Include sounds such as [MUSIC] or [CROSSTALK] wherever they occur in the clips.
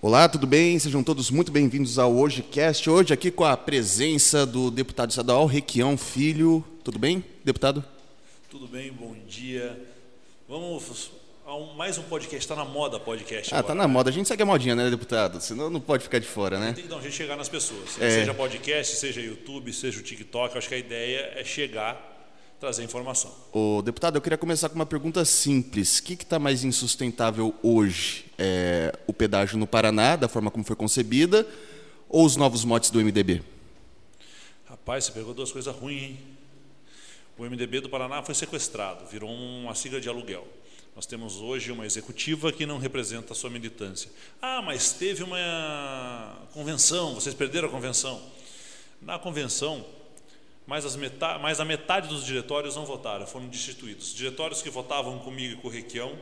Olá, tudo bem? Sejam todos muito bem-vindos ao HojeCast. Hoje aqui com a presença do deputado estadual Requião Filho. Tudo bem, deputado? Tudo bem, bom dia. Vamos a um, mais um podcast, está na moda podcast Ah, agora. tá na moda. A gente segue a modinha, né, deputado? Senão não pode ficar de fora, né? Tem que dar um jeito de chegar nas pessoas. É. Seja podcast, seja YouTube, seja o TikTok. Eu acho que a ideia é chegar, trazer informação. Ô, deputado, eu queria começar com uma pergunta simples. O que está mais insustentável hoje? É, o pedágio no Paraná, da forma como foi concebida, ou os novos motes do MDB? Rapaz, você pegou duas coisas ruins, hein? O MDB do Paraná foi sequestrado, virou uma sigla de aluguel. Nós temos hoje uma executiva que não representa a sua militância. Ah, mas teve uma convenção, vocês perderam a convenção. Na convenção, mais, as meta- mais a metade dos diretórios não votaram, foram destituídos. Os diretórios que votavam comigo e com o Requião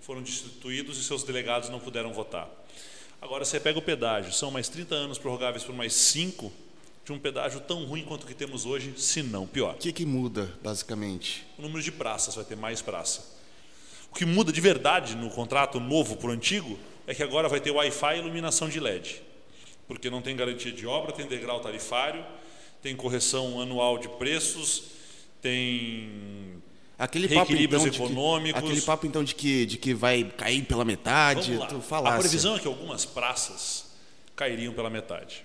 foram destituídos e seus delegados não puderam votar. Agora você pega o pedágio, são mais 30 anos prorrogáveis por mais 5 de um pedágio tão ruim quanto o que temos hoje, se não pior. O que, que muda, basicamente? O número de praças vai ter mais praça. O que muda de verdade no contrato novo para o antigo é que agora vai ter Wi-Fi e iluminação de LED. Porque não tem garantia de obra, tem degrau tarifário, tem correção anual de preços, tem Aquele papo, então, de que, econômicos. aquele papo, então, de que, de que vai cair pela metade, tu A falasse. previsão é que algumas praças cairiam pela metade.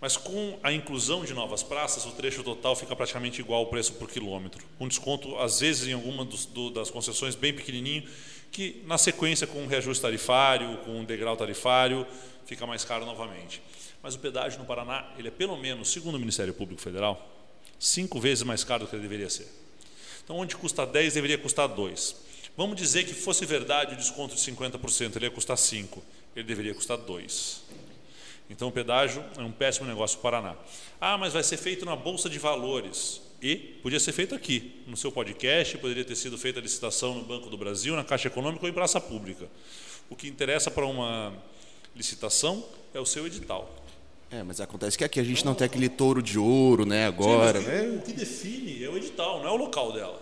Mas com a inclusão de novas praças, o trecho total fica praticamente igual ao preço por quilômetro. Um desconto, às vezes, em alguma dos- do- das concessões bem pequenininho, que na sequência, com um reajuste tarifário, com um degrau tarifário, fica mais caro novamente. Mas o pedágio no Paraná, ele é pelo menos, segundo o Ministério Público Federal, cinco vezes mais caro do que ele deveria ser. Então, onde custa 10, deveria custar 2. Vamos dizer que fosse verdade o desconto de 50%, ele ia custar 5, ele deveria custar 2. Então, o pedágio é um péssimo negócio para o Paraná. Ah, mas vai ser feito na Bolsa de Valores. E podia ser feito aqui, no seu podcast, poderia ter sido feita a licitação no Banco do Brasil, na Caixa Econômica ou em praça pública. O que interessa para uma licitação é o seu edital. É, mas acontece que aqui a gente não tem aquele touro de ouro, né, agora, Sim, né? O que define é o edital, não é o local dela.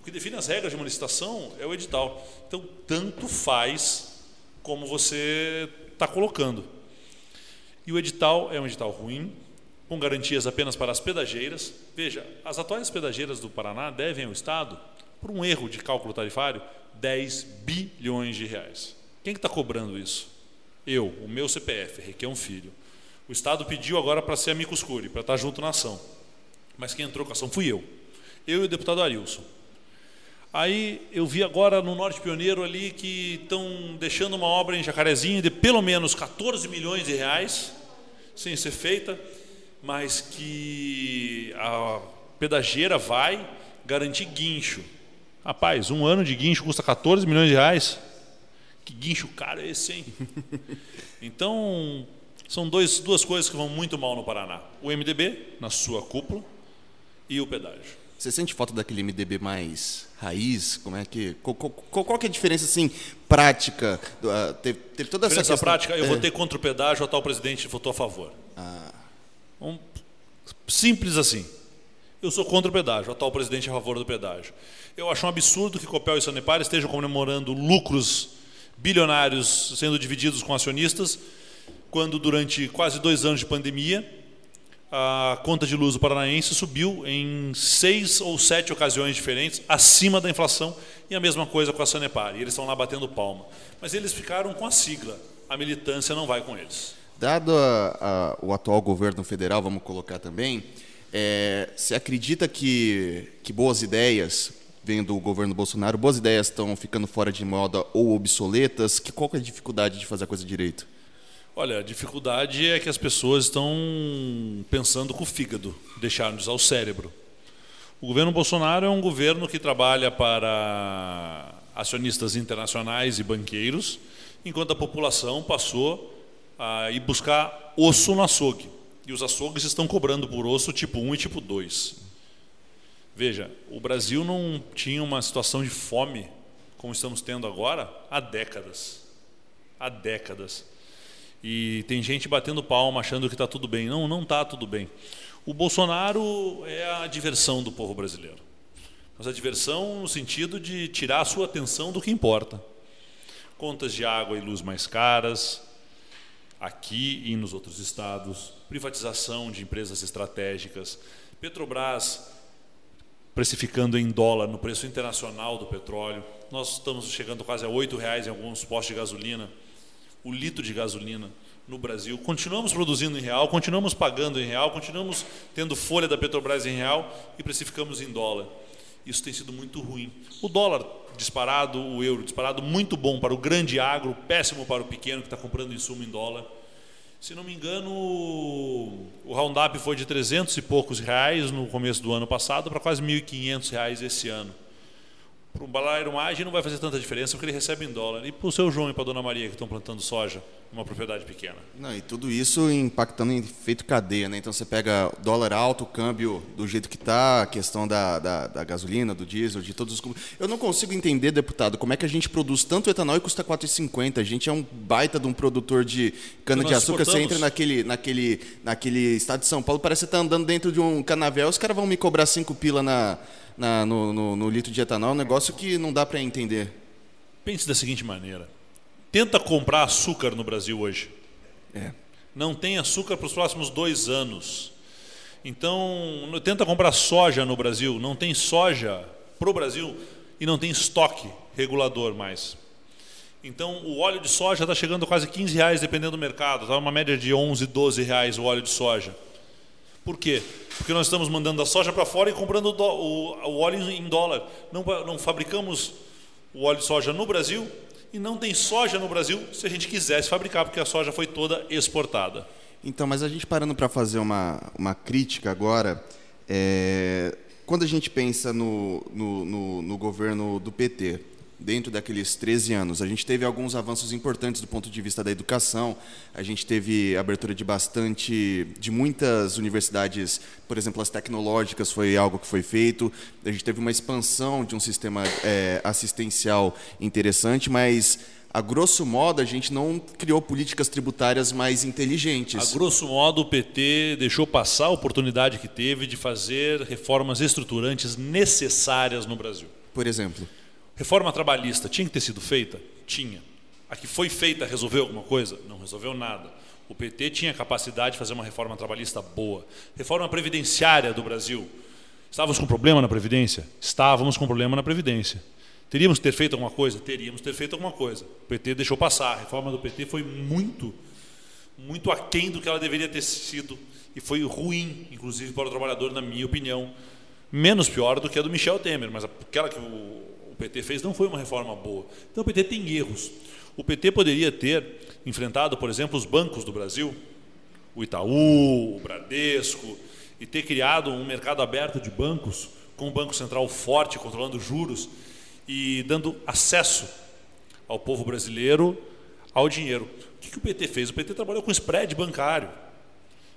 O que define as regras de uma licitação é o edital. Então, tanto faz como você está colocando. E o edital é um edital ruim, com garantias apenas para as pedageiras. Veja, as atuais pedageiras do Paraná devem ao Estado, por um erro de cálculo tarifário, 10 bilhões de reais. Quem que está cobrando isso? Eu, o meu CPF, Requião Filho. O Estado pediu agora para ser amicus curi, para estar junto na ação. Mas quem entrou com a ação fui eu. Eu e o deputado Arilson. Aí eu vi agora no Norte Pioneiro ali que estão deixando uma obra em Jacarezinho de pelo menos 14 milhões de reais sem ser feita, mas que a pedageira vai garantir guincho. Rapaz, um ano de guincho custa 14 milhões de reais. Que guincho caro é esse, hein? [LAUGHS] Então, são dois, duas coisas que vão muito mal no Paraná. O MDB, na sua cúpula, e o pedágio. Você sente falta daquele MDB mais raiz? Como é que. Qual, qual- qual que é a diferença, assim, prática? do- ah, teve, teve toda essa questão- prática, eu é. votei contra o pedágio, o tal presidente votou a favor. Um- simples assim. Eu sou contra o pedágio, o atual presidente é a favor do pedágio. Eu acho um absurdo que Copel e Sanepar estejam comemorando lucros bilionários sendo divididos com acionistas, quando durante quase dois anos de pandemia a conta de luz do paranaense subiu em seis ou sete ocasiões diferentes, acima da inflação, e a mesma coisa com a Sanepar. E eles estão lá batendo palma. Mas eles ficaram com a sigla. A militância não vai com eles. Dado a- a- o atual governo federal, vamos colocar também, é, você acredita que, que boas ideias, vendo o governo Bolsonaro, boas ideias estão ficando fora de moda ou obsoletas? Que, qual é a dificuldade de fazer a coisa direito? Olha, a dificuldade é que as pessoas estão pensando com o fígado, deixaram de usar o cérebro. O governo Bolsonaro é um governo que trabalha para acionistas internacionais e banqueiros, enquanto a população passou a ir buscar osso no açougue. E os açougues estão cobrando por osso tipo 1 e tipo 2. Veja, o Brasil não tinha uma situação de fome como estamos tendo agora há décadas. Há décadas. E tem gente batendo palma achando que está tudo bem. Não, não está tudo bem. O Bolsonaro é a diversão do povo brasileiro. Mas a diversão no sentido de tirar a sua atenção do que importa. Contas de água e luz mais caras, aqui e nos outros estados, privatização de empresas estratégicas, Petrobras precificando em dólar no preço internacional do petróleo. Nós estamos chegando quase a R$ reais em alguns postos de gasolina, o litro de gasolina no Brasil. Continuamos produzindo em real, continuamos pagando em real, continuamos tendo folha da Petrobras em real e precificamos em dólar. Isso tem sido muito ruim. O dólar disparado, o euro disparado, muito bom para o grande agro, péssimo para o pequeno que está comprando insumo em dólar. Se não me engano, o Roundup foi de 300 e poucos reais no começo do ano passado para quase 1.500 reais esse ano. Para o balairo Maggi não vai fazer tanta diferença porque ele recebe em dólar. E para o seu João e para a dona Maria que estão plantando soja numa propriedade pequena? Não, e tudo isso impactando em efeito cadeia, né? Então você pega dólar alto, câmbio do jeito que está, a questão da, da, da, gasolina, do diesel, de todos os. Eu não consigo entender, deputado, como é que a gente produz tanto etanol e custa 4,50. A gente é um baita de um produtor de cana-de-açúcar. Você entra naquele, naquele, naquele estado de São Paulo, parece que você está andando dentro de um canavial, os caras vão me cobrar 5 pila na na, no, no, no, litro de etanol, um negócio que não dá para entender. Pense da seguinte maneira: tenta comprar açúcar no Brasil hoje. É. Não tem açúcar para os próximos dois anos. Então, tenta comprar soja no Brasil. Não tem soja para o Brasil e não tem estoque regulador mais. Então, o óleo de soja está chegando a quase 15 reais, dependendo do mercado. Está uma média de 11, 12 reais o óleo de soja. Por quê? Porque nós estamos mandando a soja para fora e comprando o, o, o óleo em dólar. Não, não fabricamos o óleo de soja no Brasil e não tem soja no Brasil se a gente quisesse fabricar, porque a soja foi toda exportada. Então, mas a gente parando para fazer uma, uma crítica agora, é, quando a gente pensa no, no, no, no governo do PT, dentro daqueles 13 anos. A gente teve alguns avanços importantes do ponto de vista da educação. A gente teve abertura de bastante, de muitas universidades, por exemplo, as tecnológicas foi algo que foi feito. A gente teve uma expansão de um sistema é, assistencial interessante, mas a grosso modo, a gente não criou políticas tributárias mais inteligentes. A grosso modo, o PT deixou passar a oportunidade que teve de fazer reformas estruturantes necessárias no Brasil. Por exemplo? Reforma trabalhista tinha que ter sido feita? Tinha. A que foi feita resolveu alguma coisa? Não resolveu nada. O PT tinha capacidade de fazer uma reforma trabalhista boa. Reforma previdenciária do Brasil. Estávamos com problema na Previdência? Estávamos com problema na Previdência. Teríamos que ter feito alguma coisa? Teríamos que ter feito alguma coisa. O PT deixou passar. A reforma do PT foi muito, muito aquém do que ela deveria ter sido. E foi ruim, inclusive, para o trabalhador, na minha opinião. Menos pior do que a do Michel Temer, mas aquela que o PT fez não foi uma reforma boa. Então o PT tem erros. O PT poderia ter enfrentado, por exemplo, os bancos do Brasil, o Itaú, o Bradesco, e ter criado um mercado aberto de bancos, com um banco central forte, controlando juros e dando acesso ao povo brasileiro ao dinheiro. O que, que o PT fez? O PT trabalhou com spread bancário.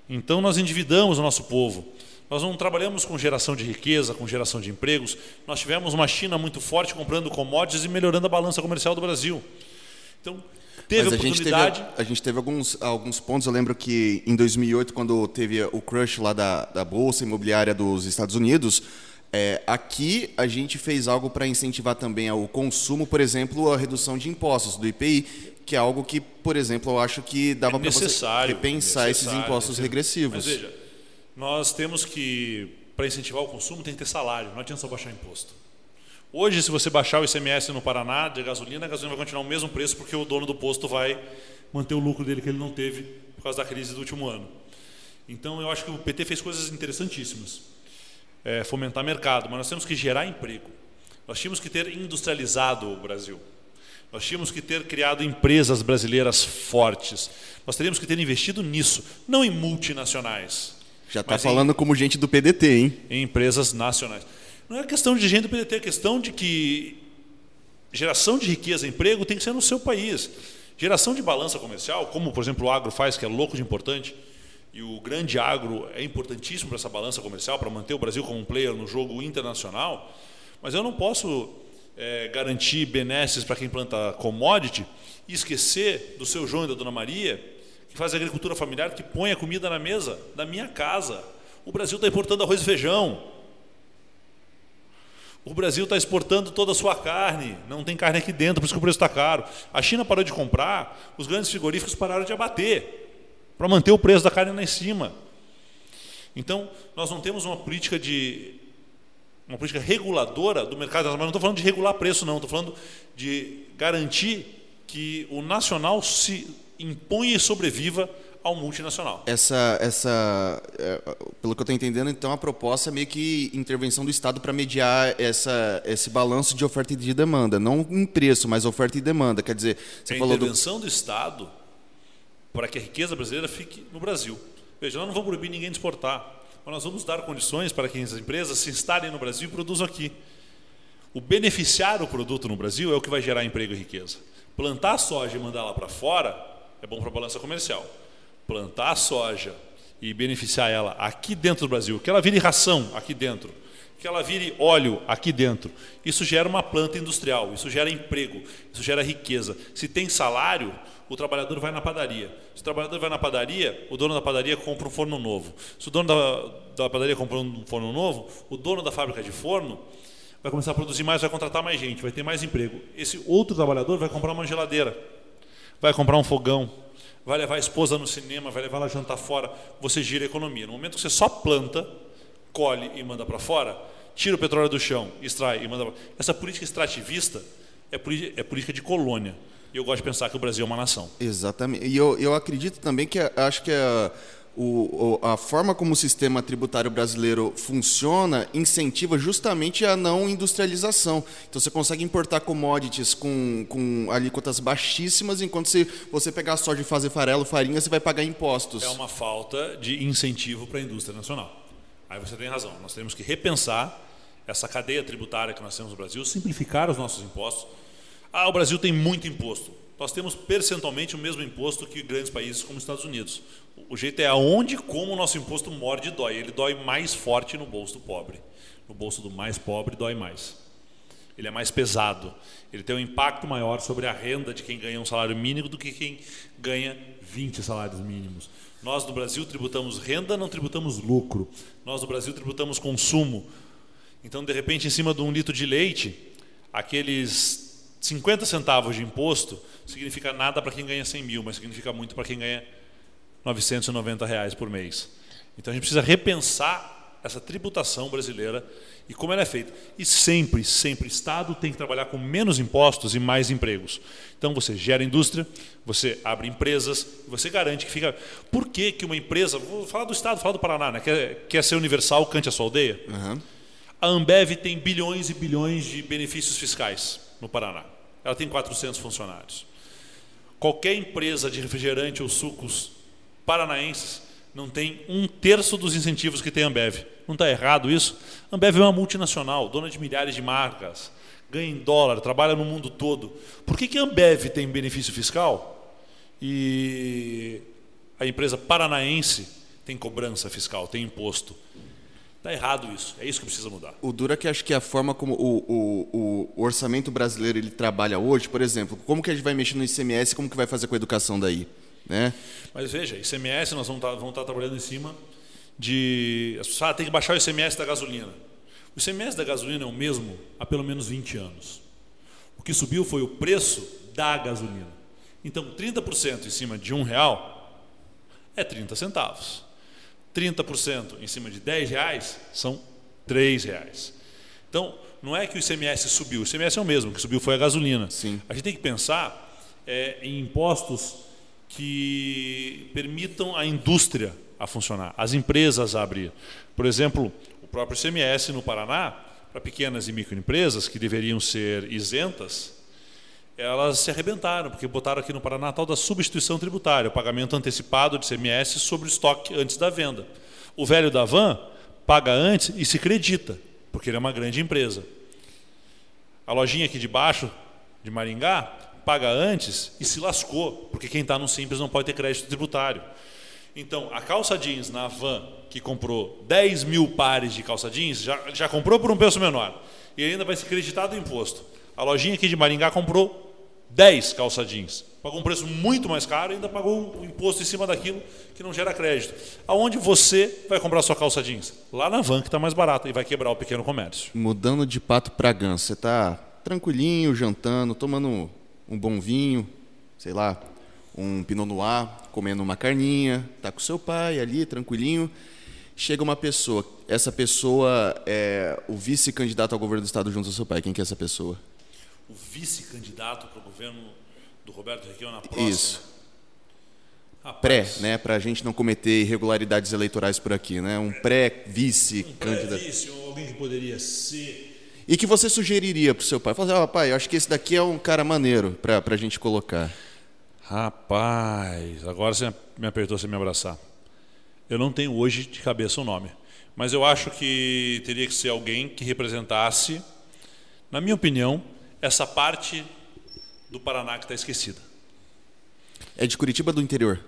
Então nós endividamos o nosso povo. Nós não trabalhamos com geração de riqueza, com geração de empregos. Nós tivemos uma China muito forte comprando commodities e melhorando a balança comercial do Brasil. Então, teve Mas a oportunidade. Gente teve, a gente teve alguns, alguns pontos. Eu lembro que em 2008, quando teve o crush lá da, da Bolsa Imobiliária dos Estados Unidos, é, aqui a gente fez algo para incentivar também o consumo, por exemplo, a redução de impostos do IPI, que é algo que, por exemplo, eu acho que dava é para você repensar esses impostos regressivos. Mas veja, nós temos que, para incentivar o consumo, tem que ter salário, não adianta só baixar imposto. Hoje, se você baixar o ICMS no Paraná de gasolina, a gasolina vai continuar o mesmo preço porque o dono do posto vai manter o lucro dele que ele não teve por causa da crise do último ano. Então, eu acho que o PT fez coisas interessantíssimas. É, fomentar mercado, mas nós temos que gerar emprego. Nós tínhamos que ter industrializado o Brasil. Nós tínhamos que ter criado empresas brasileiras fortes. Nós teríamos que ter investido nisso, não em multinacionais. Já está falando em, como gente do PDT, hein? Em empresas nacionais. Não é questão de gente do PDT, é questão de que geração de riqueza e emprego tem que ser no seu país. Geração de balança comercial, como por exemplo o agro faz, que é louco de importante, e o grande agro é importantíssimo para essa balança comercial, para manter o Brasil como um player no jogo internacional, mas eu não posso é, garantir benesses para quem planta commodity e esquecer do seu João e da Dona Maria que faz agricultura familiar, que põe a comida na mesa da minha casa. O Brasil está importando arroz e feijão. O Brasil está exportando toda a sua carne, não tem carne aqui dentro, por isso que o preço está caro. A China parou de comprar, os grandes frigoríficos pararam de abater. para manter o preço da carne lá em cima. Então, nós não temos uma política de uma política reguladora do mercado, mas não estou falando de regular preço, não, estou falando de garantir que o nacional se imponha e sobreviva ao multinacional. Essa, essa, é, pelo que eu estou entendendo, então a proposta é meio que intervenção do Estado para mediar essa, esse balanço de oferta e de demanda, não em preço, mas oferta e demanda. Quer dizer, você é falou intervenção do... do Estado para que a riqueza brasileira fique no Brasil. Veja, nós não vamos proibir ninguém de exportar, mas nós vamos dar condições para que as empresas se instalem no Brasil e produzam aqui. O beneficiar o produto no Brasil é o que vai gerar emprego e riqueza. Plantar soja e mandar lá para fora é bom para a balança comercial plantar soja e beneficiar ela aqui dentro do Brasil, que ela vire ração aqui dentro, que ela vire óleo aqui dentro, isso gera uma planta industrial, isso gera emprego, isso gera riqueza. Se tem salário, o trabalhador vai na padaria. Se o trabalhador vai na padaria, o dono da padaria compra um forno novo. Se o dono da, da padaria compra um forno novo, o dono da fábrica de forno vai começar a produzir mais, vai contratar mais gente, vai ter mais emprego. Esse outro trabalhador vai comprar uma geladeira, vai comprar um fogão, vai levar a esposa no cinema, vai levar ela jantar fora, você gira a economia. No momento que você só planta, colhe e manda para fora, tira o petróleo do chão, extrai e manda para Essa política extrativista é, é política de colônia. E eu gosto de pensar que o Brasil é uma nação. Exatamente. E eu, eu acredito também que acho que a o, a forma como o sistema tributário brasileiro funciona incentiva justamente a não industrialização. Então você consegue importar commodities com, com alíquotas baixíssimas, enquanto se você pegar soja e fazer farelo, farinha, você vai pagar impostos. É uma falta de incentivo para a indústria nacional. Aí você tem razão. Nós temos que repensar essa cadeia tributária que nós temos no Brasil, simplificar os nossos impostos. Ah, o Brasil tem muito imposto. Nós temos percentualmente o mesmo imposto que grandes países como os Estados Unidos. O jeito é aonde como o nosso imposto morde e dói. Ele dói mais forte no bolso do pobre. No bolso do mais pobre dói mais. Ele é mais pesado. Ele tem um impacto maior sobre a renda de quem ganha um salário mínimo do que quem ganha 20 salários mínimos. Nós no Brasil tributamos renda, não tributamos lucro. Nós no Brasil tributamos consumo. Então, de repente, em cima de um litro de leite, aqueles 50 centavos de imposto significa nada para quem ganha 100 mil, mas significa muito para quem ganha 990 reais por mês. Então a gente precisa repensar essa tributação brasileira e como ela é feita. E sempre, sempre, o Estado tem que trabalhar com menos impostos e mais empregos. Então você gera indústria, você abre empresas, você garante que fica. Por que, que uma empresa, vou falar do Estado, falar do Paraná, né? quer, quer ser universal, cante a sua aldeia? Uhum. A Ambev tem bilhões e bilhões de benefícios fiscais no Paraná. Ela tem 400 funcionários. Qualquer empresa de refrigerante ou sucos paranaenses não tem um terço dos incentivos que tem a Ambev. Não está errado isso? A Ambev é uma multinacional, dona de milhares de marcas, ganha em dólar, trabalha no mundo todo. Por que, que a Ambev tem benefício fiscal e a empresa paranaense tem cobrança fiscal, tem imposto? Está errado isso. É isso que precisa mudar. O duro é que acho que a forma como o, o, o, orçamento brasileiro ele trabalha hoje, por exemplo, como que a gente vai mexer no ICMS, como que vai fazer com a educação daí? Né? Mas veja, ICMS nós vamos estar, tá, vamos estar tá trabalhando em cima de. As pessoas ah, tem que baixar o ICMS da gasolina. O ICMS da gasolina é o mesmo há pelo menos 20 anos. O que subiu foi o preço da gasolina. Então, 30% em cima de um real é 30 centavos. 30% em cima de 10 reais são 3 reais. Então, não é que o ICMS subiu, o ICMS é o mesmo, o que subiu foi a gasolina. Sim. A gente tem que pensar é, em impostos que permitam a indústria a funcionar, as empresas a abrir. Por exemplo, o próprio ICMS no Paraná, para pequenas e microempresas que deveriam ser isentas, elas se arrebentaram, porque botaram aqui no Paraná a tal da substituição tributária, o pagamento antecipado de ICMS sobre o estoque antes da venda. O velho da van paga antes e se acredita, porque ele é uma grande empresa. A lojinha aqui de baixo, de Maringá, paga antes e se lascou, porque quem está no Simples não pode ter crédito tributário. Então, a calça jeans na van, que comprou 10 mil pares de calça jeans, já, já comprou por um preço menor. E ainda vai ser creditado o imposto. A lojinha aqui de Maringá comprou 10 calça jeans. Pagou um preço muito mais caro e ainda pagou um imposto em cima daquilo que não gera crédito. Aonde você vai comprar sua calça jeans? Lá na van, que está mais barata e vai quebrar o pequeno comércio. Mudando de pato para ganso, você está tranquilinho, jantando, tomando um bom vinho, sei lá, um Pinot Noir, comendo uma carninha, tá com seu pai ali, tranquilinho. Chega uma pessoa, essa pessoa é o vice-candidato ao governo do estado junto ao seu pai. Quem que é essa pessoa? O vice-candidato para o governo do Roberto Requião na próxima. Isso. Pré, né, para a gente não cometer irregularidades eleitorais por aqui, né? Um pré-vice-candidato. Um pré-vice, alguém que poderia ser. E que você sugeriria para o seu pai? Falar assim, oh, pai, eu acho que esse daqui é um cara maneiro para a gente colocar. Rapaz, agora você me apertou sem me abraçar. Eu não tenho hoje de cabeça o um nome, mas eu acho que teria que ser alguém que representasse, na minha opinião, essa parte do Paraná que está esquecida. É de Curitiba do interior?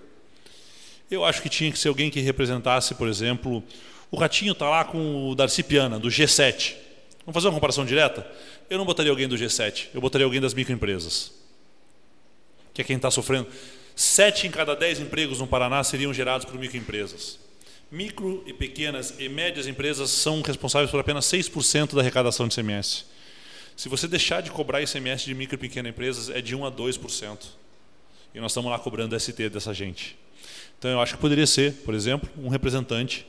Eu acho que tinha que ser alguém que representasse, por exemplo, o Ratinho está lá com o Darcy Piana, do G7. Vamos fazer uma comparação direta? Eu não botaria alguém do G7, eu botaria alguém das microempresas. Que é quem está sofrendo. Sete em cada dez empregos no Paraná seriam gerados por microempresas. Micro e pequenas e médias empresas são responsáveis por apenas 6% da arrecadação de ICMS. Se você deixar de cobrar ICMS de micro e pequenas empresas, é de 1 a 2%. E nós estamos lá cobrando ST dessa gente. Então eu acho que poderia ser, por exemplo, um representante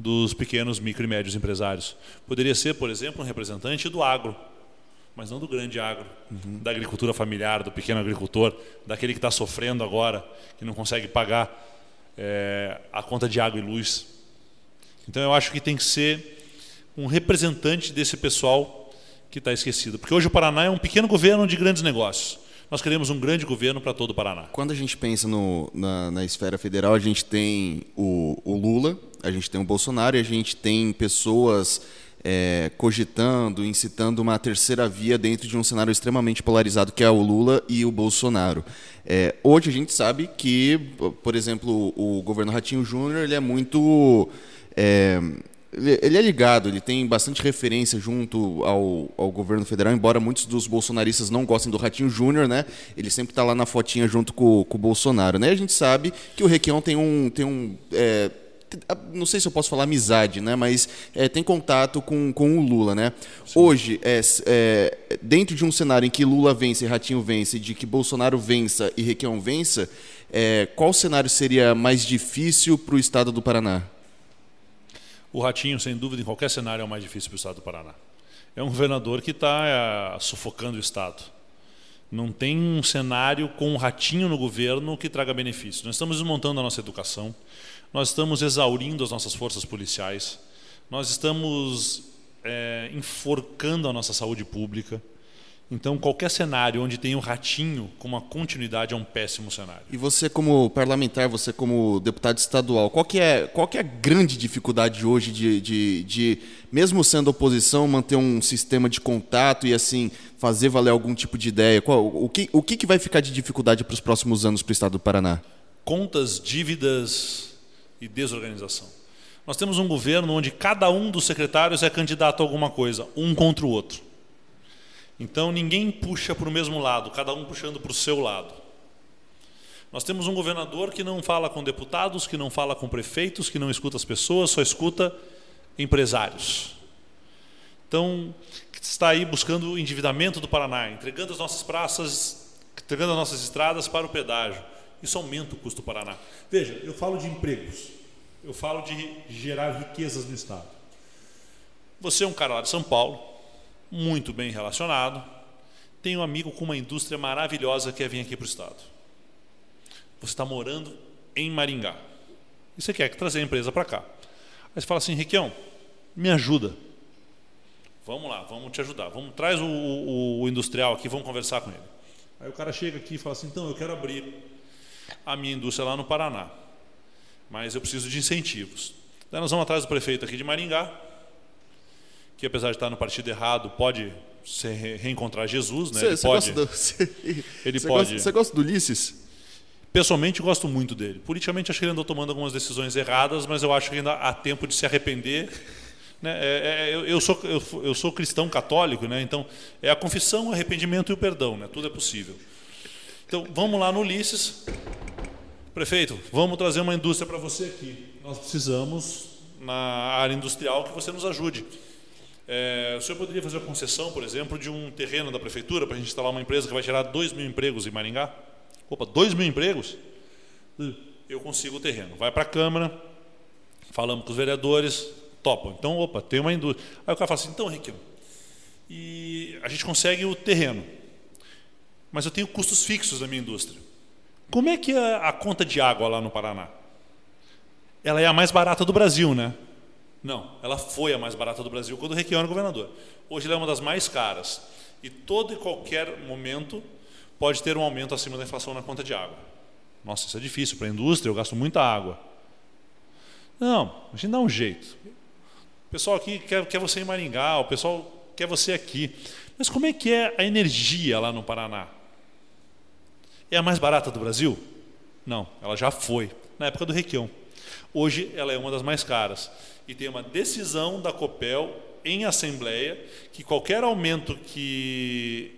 dos pequenos, micro e médios empresários. Poderia ser, por exemplo, um representante do agro, mas não do grande agro, uhum. da agricultura familiar, do pequeno agricultor, daquele que está sofrendo agora, que não consegue pagar é, a conta de água e luz. Então eu acho que tem que ser um representante desse pessoal que está esquecido. Porque hoje o Paraná é um pequeno governo de grandes negócios. Nós queremos um grande governo para todo o Paraná. Quando a gente pensa no, na, na, esfera federal, a gente tem o, o, Lula, a gente tem o Bolsonaro e a gente tem pessoas é, cogitando, incitando uma terceira via dentro de um cenário extremamente polarizado, que é o Lula e o Bolsonaro. É, hoje a gente sabe que, por exemplo, o governo Ratinho Júnior ele é muito é, ele é ligado, ele tem bastante referência junto ao, ao governo federal, embora muitos dos bolsonaristas não gostem do Ratinho Júnior, né? Ele sempre está lá na fotinha junto com, com, o Bolsonaro, né? A gente sabe que o Requião tem um, tem um é, não sei se eu posso falar amizade, né? Mas é, tem contato com, com o Lula, né? Sim. Hoje, é, é, dentro de um cenário em que Lula vence e Ratinho vence, de que Bolsonaro vença e Requião vença, é, qual cenário seria mais difícil para o Estado do Paraná? O Ratinho, sem dúvida, em qualquer cenário é o mais difícil para o Estado do Paraná. É um governador que está é, sufocando o Estado. Não tem um cenário com o Ratinho no governo que traga benefícios. Nós estamos desmontando a nossa educação, nós estamos exaurindo as nossas forças policiais, nós estamos é, enforcando a nossa saúde pública. Então, qualquer cenário onde tem um ratinho com uma continuidade é um péssimo cenário. E você, como parlamentar, você como deputado estadual, qual que é, qual que é a grande dificuldade hoje de, de, de, mesmo sendo oposição, manter um sistema de contato e assim fazer valer algum tipo de ideia? Qual, o, que, o que, que vai ficar de dificuldade para os próximos anos para o estado do Paraná? Contas, dívidas e desorganização. Nós temos um governo onde cada um dos secretários é candidato a alguma coisa, um contra o outro. Então ninguém puxa para o mesmo lado, cada um puxando para o seu lado. Nós temos um governador que não fala com deputados, que não fala com prefeitos, que não escuta as pessoas, só escuta empresários. Então, está aí buscando o endividamento do Paraná, entregando as nossas praças, entregando as nossas estradas para o pedágio. Isso aumenta o custo do Paraná. Veja, eu falo de empregos, eu falo de gerar riquezas no Estado. Você é um cara lá de São Paulo, muito bem relacionado, tem um amigo com uma indústria maravilhosa que quer vir aqui para o estado. Você está morando em Maringá. E você quer trazer a empresa para cá. Aí você fala assim, Requião, me ajuda. Vamos lá, vamos te ajudar. Vamos, traz o, o, o industrial aqui, vamos conversar com ele. Aí o cara chega aqui e fala assim, então eu quero abrir a minha indústria lá no Paraná. Mas eu preciso de incentivos. Daí nós vamos atrás do prefeito aqui de Maringá, que apesar de estar no partido errado, pode se reencontrar Jesus, né? Cê, ele cê pode. Do, [LAUGHS] cê, ele pode. Gosta, você gosta do Ulisses? Pessoalmente, gosto muito dele. Politicamente, acho que ele andou tomando algumas decisões erradas, mas eu acho que ainda há tempo de se arrepender. [LAUGHS] Né? É, é, eu, eu, sou, eu, eu, sou cristão católico, né? então é a confissão, o arrependimento e o perdão. Né? Tudo é possível. Então, vamos lá no Ulisses. Prefeito, vamos trazer uma indústria para você aqui. Nós precisamos, na área industrial, que você nos ajude. É, o senhor poderia fazer a concessão, por exemplo, de um terreno da prefeitura para a gente instalar uma empresa que vai gerar 2 mil empregos em Maringá? Opa, 2 mil empregos? Eu consigo o terreno. Vai para a Câmara, falamos com os vereadores, topam. Então, opa, tem uma indústria. Aí o cara fala assim, então, Henrique, e a gente consegue o terreno, mas eu tenho custos fixos da minha indústria. Como é que é a conta de água lá no Paraná? Ela é a mais barata do Brasil, né? Não, ela foi a mais barata do Brasil quando o Requião era governador. Hoje ela é uma das mais caras. E todo e qualquer momento pode ter um aumento acima da inflação na conta de água. Nossa, isso é difícil para a indústria, eu gasto muita água. Não, a gente dá um jeito. O pessoal aqui quer, quer você em Maringá, o pessoal quer você aqui. Mas como é que é a energia lá no Paraná? É a mais barata do Brasil? Não, ela já foi, na época do Requião. Hoje ela é uma das mais caras. E tem uma decisão da COPEL em assembleia que qualquer aumento que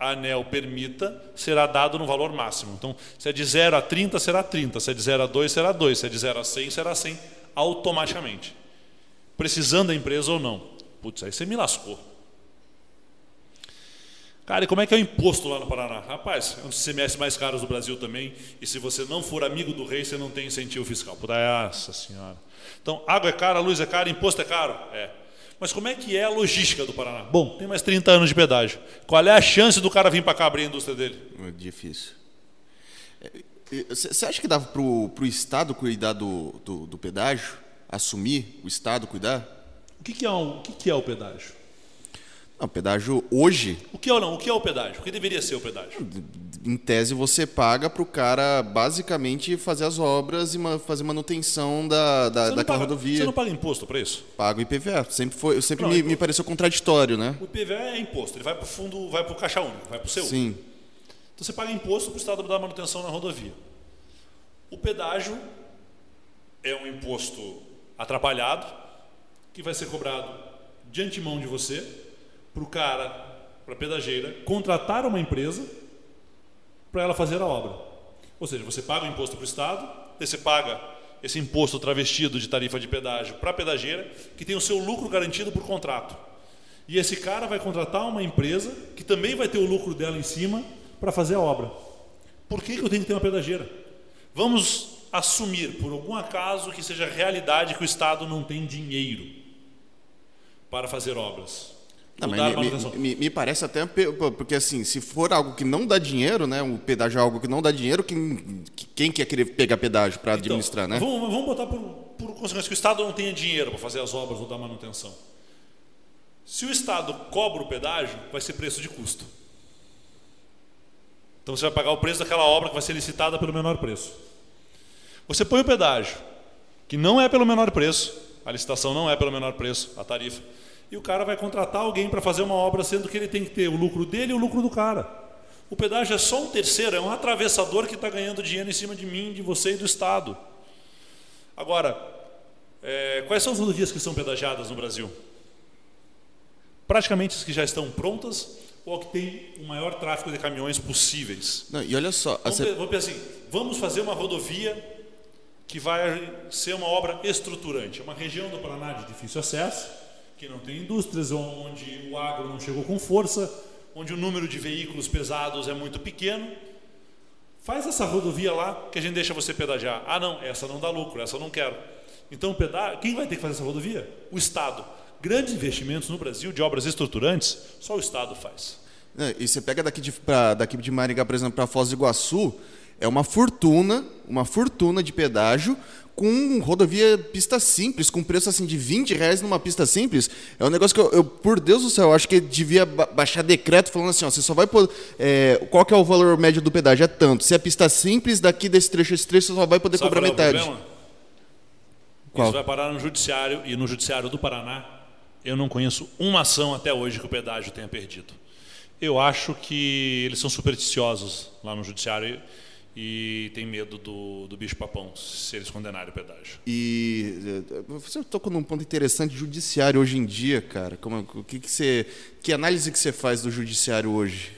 a ANEL permita será dado no valor máximo. Então, se é de 0 a 30, será 30. Se é de 0 a 2, será 2. Se é de 0 a 100, será 100 automaticamente. Precisando da empresa ou não. Putz, aí você me lascou. Cara, e como é que é o imposto lá no Paraná? Rapaz, é um dos CMS mais caros do Brasil também. E se você não for amigo do rei, você não tem incentivo fiscal. Nossa senhora. Então, água é cara, luz é cara, imposto é caro? É. Mas como é que é a logística do Paraná? Bom, tem mais 30 anos de pedágio. Qual é a chance do cara vir para cá abrir a indústria dele? É difícil. Você acha que dava para o Estado cuidar do, do, do, pedágio? Assumir o Estado cuidar? O que, que, é, um, o que, que é o pedágio? Não, pedágio hoje. O que é ou não? O que é o pedágio? O que deveria ser o pedágio? Em tese, você paga para o cara basicamente fazer as obras e fazer manutenção da, da, daquela paga, rodovia. Você não paga imposto para isso? Pago IPVA. Sempre, foi, sempre não, me, me, pareceu contraditório, né? O IPVA é imposto. Ele vai para o fundo, vai para o caixa único, vai para o seu. Sim. Então você paga imposto para o Estado dar manutenção na rodovia. O pedágio é um imposto atrapalhado que vai ser cobrado de antemão de você para o cara, para a pedageira, contratar uma empresa para ela fazer a obra. Ou seja, você paga o imposto para o Estado, você paga esse imposto travestido de tarifa de pedágio para a pedageira, que tem o seu lucro garantido por contrato. E esse cara vai contratar uma empresa que também vai ter o lucro dela em cima para fazer a obra. Por que, que eu tenho que ter uma pedageira? Vamos assumir, por algum acaso, que seja realidade que o Estado não tem dinheiro para fazer obras. Não, me, me, me, parece até porque assim, se for algo que não dá dinheiro, né, o pedágio é algo que não dá dinheiro, quem, quem quer querer pegar pedágio para então, administrar, né? Vamos, vamos botar por, por consequência que o Estado não tenha dinheiro para fazer as obras ou dar manutenção. Se o Estado cobra o pedágio, vai ser preço de custo. Então você vai pagar o preço daquela obra que vai ser licitada pelo menor preço. Você põe o pedágio, que não é pelo menor preço, a licitação não é pelo menor preço, a tarifa e o cara vai contratar alguém para fazer uma obra, sendo que ele tem que ter o lucro dele e o lucro do cara. O pedágio é só um terceiro, é um atravessador que está ganhando dinheiro em cima de mim, de você e do Estado. Agora, é, quais são as rodovias que são pedagiadas no Brasil? Praticamente as que já estão prontas ou que tem o maior tráfego de caminhões possíveis. Não, e olha só, vamos, vamos pensar assim, vamos fazer uma rodovia que vai ser uma obra estruturante, uma região do Paraná de difícil acesso que não tem indústrias, onde o agro não chegou com força, onde o número de veículos pesados é muito pequeno. Faz essa rodovia lá que a gente deixa você pedagiar. Ah, não, essa não dá lucro, essa eu não quero. Então, quem vai ter que fazer essa rodovia? O Estado. Grandes investimentos no Brasil de obras estruturantes, só o Estado faz. É, e você pega daqui de, pra, daqui de Maringá, por exemplo, para Foz do Iguaçu, é uma fortuna, uma fortuna de pedágio, com rodovia pista simples, com preço assim de 20 reais numa pista simples, é um negócio que eu, eu por Deus do céu, eu acho que devia baixar decreto falando assim, ó, você só vai poder, é, qual que é o valor médio do pedágio? É tanto. Se é pista simples, daqui desse trecho, esse trecho, você só vai poder Sabe cobrar é metade. Isso vai parar no judiciário e no judiciário do Paraná, eu não conheço uma ação até hoje que o pedágio tenha perdido. Eu acho que eles são supersticiosos lá no judiciário e tem medo do, do bicho-papão se eles condenarem o pedágio. E eh, você tocou num ponto interessante, judiciário hoje em dia, cara. Como, o que, que, você, que análise que você faz do judiciário hoje?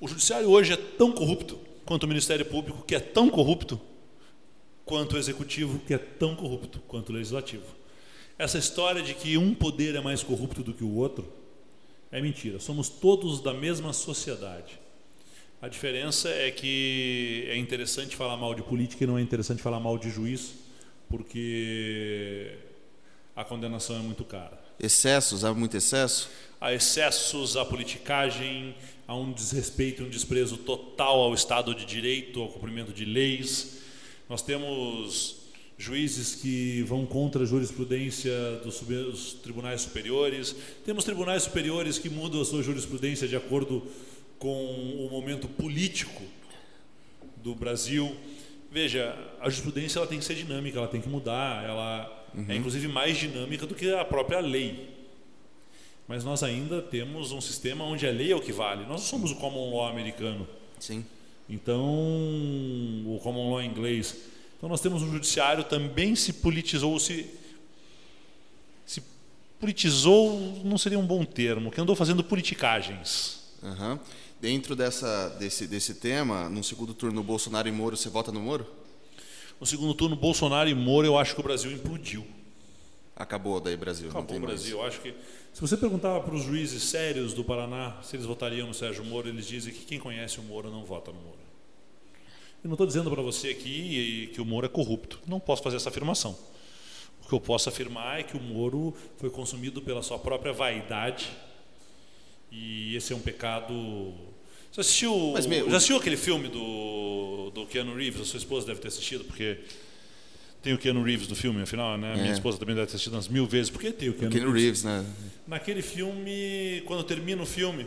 O judiciário hoje é tão corrupto quanto o Ministério Público, que é tão corrupto quanto o Executivo, que é tão corrupto quanto o Legislativo. Essa história de que um poder é mais corrupto do que o outro é mentira. Somos todos da mesma sociedade. A diferença é que é interessante falar mal de política e não é interessante falar mal de juiz, porque a condenação é muito cara. Excessos, há muito excesso? Há excessos, há politicagem, há um desrespeito, um desprezo total ao Estado de Direito, ao cumprimento de leis. Nós temos juízes que vão contra a jurisprudência dos tribunais superiores, temos tribunais superiores que mudam a sua jurisprudência de acordo com o momento político do Brasil. Veja, a jurisprudência ela tem que ser dinâmica, ela tem que mudar, ela é uhum. é inclusive mais dinâmica do que a própria lei. Mas nós ainda temos um sistema onde a lei é o que vale. Nós não somos o common law americano. Sim. Então, o common law inglês. Então nós temos um judiciário também se politizou, se se politizou, não seria um bom termo, que andou fazendo politicagens. Uhum. Dentro dessa, desse, desse tema, no segundo turno, Bolsonaro e Moro, você vota no Moro? No segundo turno, Bolsonaro e Moro, eu acho que o Brasil implodiu. Acabou daí Brasil. Acabou o Brasil. Eu acho que se você perguntava para os juízes sérios do Paraná se eles votariam no Sérgio Moro, eles dizem que quem conhece o Moro não vota no Moro. Eu não estou dizendo para você aqui que o Moro é corrupto. Não posso fazer essa afirmação. O que eu posso afirmar é que o Moro foi consumido pela sua própria vaidade e esse é um pecado você assistiu, meu, já assistiu aquele filme do, do Keanu Reeves? A sua esposa deve ter assistido, porque tem o Keanu Reeves do filme, afinal, né? É. Minha esposa também deve ter assistido umas mil vezes. Por que tem o Keanu, o Keanu Reeves? Reeves né? Naquele filme, quando termina o filme,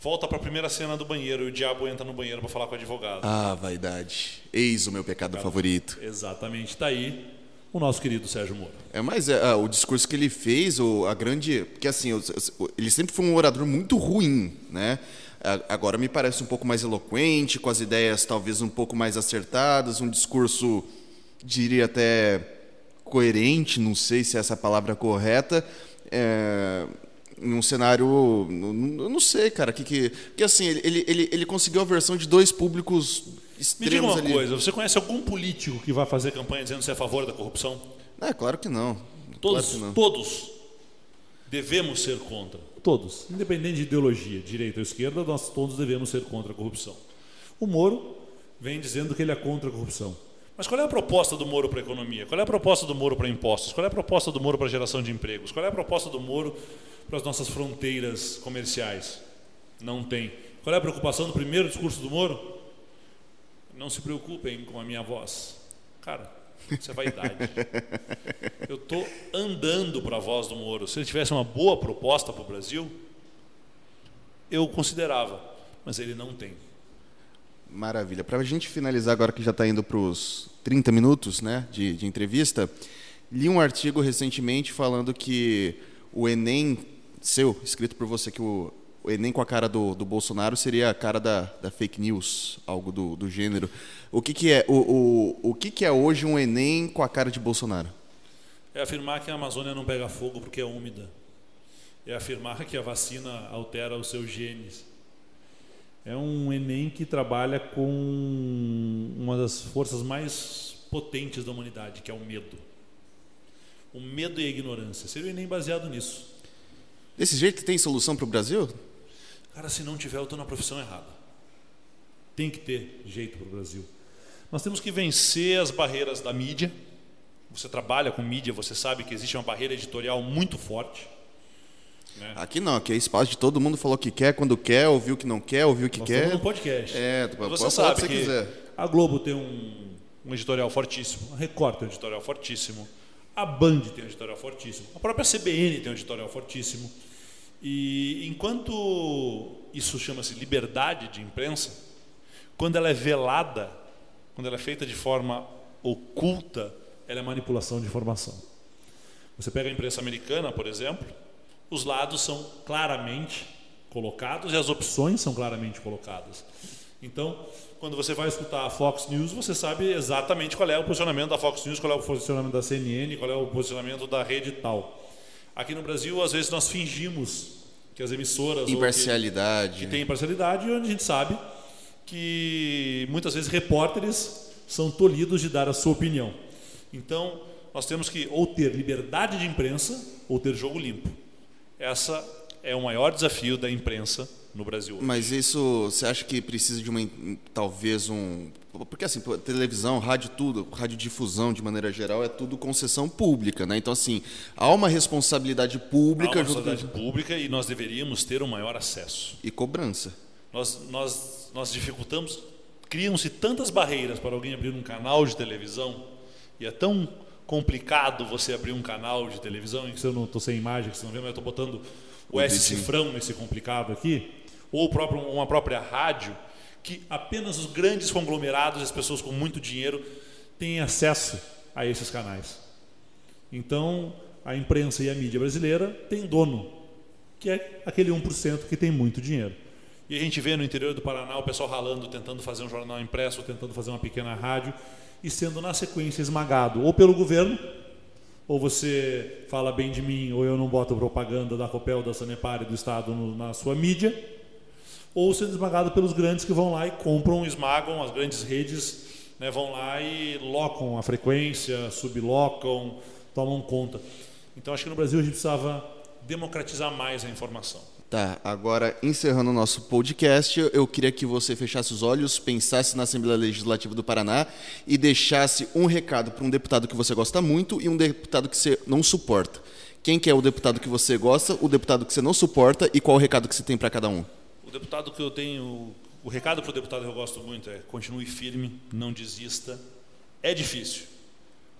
volta para a primeira cena do banheiro e o diabo entra no banheiro para falar com o advogado. Ah, vaidade. Eis o meu pecado Cara, favorito. Exatamente. Está aí o nosso querido Sérgio Moro. É, mas é, o discurso que ele fez, o, a grande. Porque assim, ele sempre foi um orador muito ruim, né? Agora me parece um pouco mais eloquente, com as ideias talvez um pouco mais acertadas, um discurso, diria até coerente, não sei se é essa palavra correta, é, num cenário, eu não sei, cara, que que, que assim ele, ele, ele conseguiu a versão de dois públicos extremos Me diga uma ali. coisa, você conhece algum político que vai fazer campanha dizendo ser a favor da corrupção? É, claro que não. Todos, claro que não. todos devemos ser contra. Todos, independente de ideologia, direita ou esquerda, nós todos devemos ser contra a corrupção. O Moro vem dizendo que ele é contra a corrupção. Mas qual é a proposta do Moro para a economia? Qual é a proposta do Moro para impostos? Qual é a proposta do Moro para geração de empregos? Qual é a proposta do Moro para as nossas fronteiras comerciais? Não tem. Qual é a preocupação do primeiro discurso do Moro? Não se preocupem com a minha voz. Cara, isso é vaidade. [LAUGHS] Eu estou andando para a voz do Moro. Se ele tivesse uma boa proposta para o Brasil, eu considerava, mas ele não tem. Maravilha. Para a gente finalizar agora que já está indo para os 30 minutos né, de, de entrevista, li um artigo recentemente falando que o Enem, seu, escrito por você, que o, o Enem com a cara do, do Bolsonaro seria a cara da, da fake news, algo do, do gênero. O que, que é o, o, o que, que é hoje um Enem com a cara de Bolsonaro? É afirmar que a Amazônia não pega fogo porque é úmida. É afirmar que a vacina altera os seus genes. É um Enem que trabalha com uma das forças mais potentes da humanidade, que é o medo. O medo e a ignorância. Seria o Enem baseado nisso. Desse jeito tem solução para o Brasil? Cara, se não tiver, eu estou na profissão errada. Tem que ter jeito para o Brasil. Nós temos que vencer as barreiras da mídia. Você trabalha com mídia, você sabe que existe uma barreira editorial muito forte. Né? Aqui não, aqui é espaço de todo mundo falou o que quer, quando quer, ouviu o que não quer, ouviu o que Nós quer. no podcast. É, você pode sabe que, que quiser. a Globo tem um, um editorial fortíssimo, a Record tem um editorial fortíssimo, a Band tem um editorial fortíssimo, a própria CBN tem um editorial fortíssimo. E enquanto isso chama-se liberdade de imprensa, quando ela é velada, quando ela é feita de forma oculta, ela é manipulação de informação. Você pega a imprensa americana, por exemplo, os lados são claramente colocados e as opções são claramente colocadas. Então, quando você vai escutar a Fox News, você sabe exatamente qual é o posicionamento da Fox News, qual é o posicionamento da CNN, qual é o posicionamento da rede tal. Aqui no Brasil, às vezes, nós fingimos que as emissoras. Imparcialidade. Que, que tem imparcialidade, onde a gente sabe que muitas vezes repórteres são tolhidos de dar a sua opinião. Então, nós temos que ou ter liberdade de imprensa ou ter jogo limpo. Essa é o maior desafio da imprensa no Brasil. Hoje. Mas isso, você acha que precisa de uma, talvez um, porque assim, televisão, rádio, tudo, radiodifusão de maneira geral é tudo concessão pública, né? Então assim, há uma responsabilidade pública. Há uma responsabilidade pública e nós deveríamos ter um maior acesso. E cobrança. Nós, nós, nós dificultamos, criam-se tantas barreiras para alguém abrir um canal de televisão e é tão complicado você abrir um canal de televisão em que eu não estou sem imagem, que você não vê, mas eu estou botando o S cifrão nesse complicado aqui, ou próprio, uma própria rádio, que apenas os grandes conglomerados, as pessoas com muito dinheiro, têm acesso a esses canais. Então, a imprensa e a mídia brasileira têm dono, que é aquele 1% que tem muito dinheiro. E a gente vê no interior do Paraná o pessoal ralando, tentando fazer um jornal impresso, tentando fazer uma pequena rádio, e sendo na sequência esmagado ou pelo governo, ou você fala bem de mim, ou eu não boto propaganda da Copel, da Sanepar e do Estado na sua mídia, ou sendo esmagado pelos grandes que vão lá e compram, esmagam as grandes redes, né, vão lá e locam a frequência, sublocam, tomam conta. Então acho que no Brasil a gente precisava democratizar mais a informação. Tá, agora encerrando o nosso podcast, eu queria que você fechasse os olhos, pensasse na Assembleia Legislativa do Paraná e deixasse um recado para um deputado que você gosta muito e um deputado que você não suporta. Quem que é o deputado que você gosta, o deputado que você não suporta e qual o recado que você tem para cada um? O deputado que eu tenho, o recado para o deputado que eu gosto muito é continue firme, não desista. É difícil,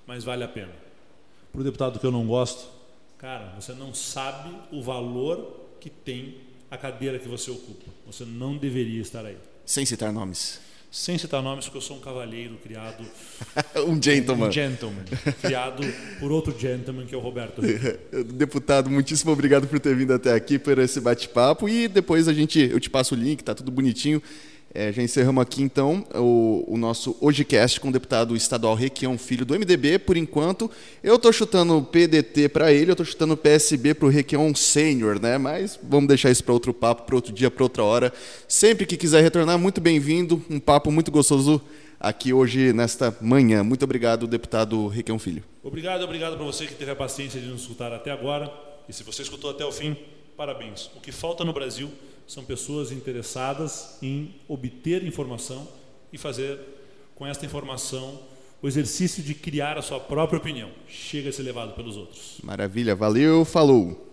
mas vale a pena. Para o deputado que eu não gosto, cara, você não sabe o valor que tem a cadeira que você ocupa. Você não deveria estar aí. Sem citar nomes. Sem citar nomes, porque eu sou um cavalheiro criado. [LAUGHS] um gentleman. Um gentleman. Criado por outro gentleman, que é o Roberto. [LAUGHS] Deputado, muitíssimo obrigado por ter vindo até aqui, por esse bate-papo. E depois a gente, eu te passo o link, tá tudo bonitinho. É, já encerramos aqui então o, o nosso HojeCast com o deputado estadual Requião Filho do MDB. Por enquanto, eu estou chutando PDT para ele, eu estou chutando PSB para o Requião Sênior, né? Mas vamos deixar isso para outro papo, para outro dia, para outra hora. Sempre que quiser retornar, muito bem-vindo. Um papo muito gostoso aqui hoje, nesta manhã. Muito obrigado, deputado Requião Filho. Obrigado, obrigado para você que teve a paciência de nos escutar até agora. E se você escutou até o fim, parabéns. O que falta no Brasil são pessoas interessadas em obter informação e fazer com esta informação o exercício de criar a sua própria opinião. Chega a ser levado pelos outros. Maravilha, valeu, falou.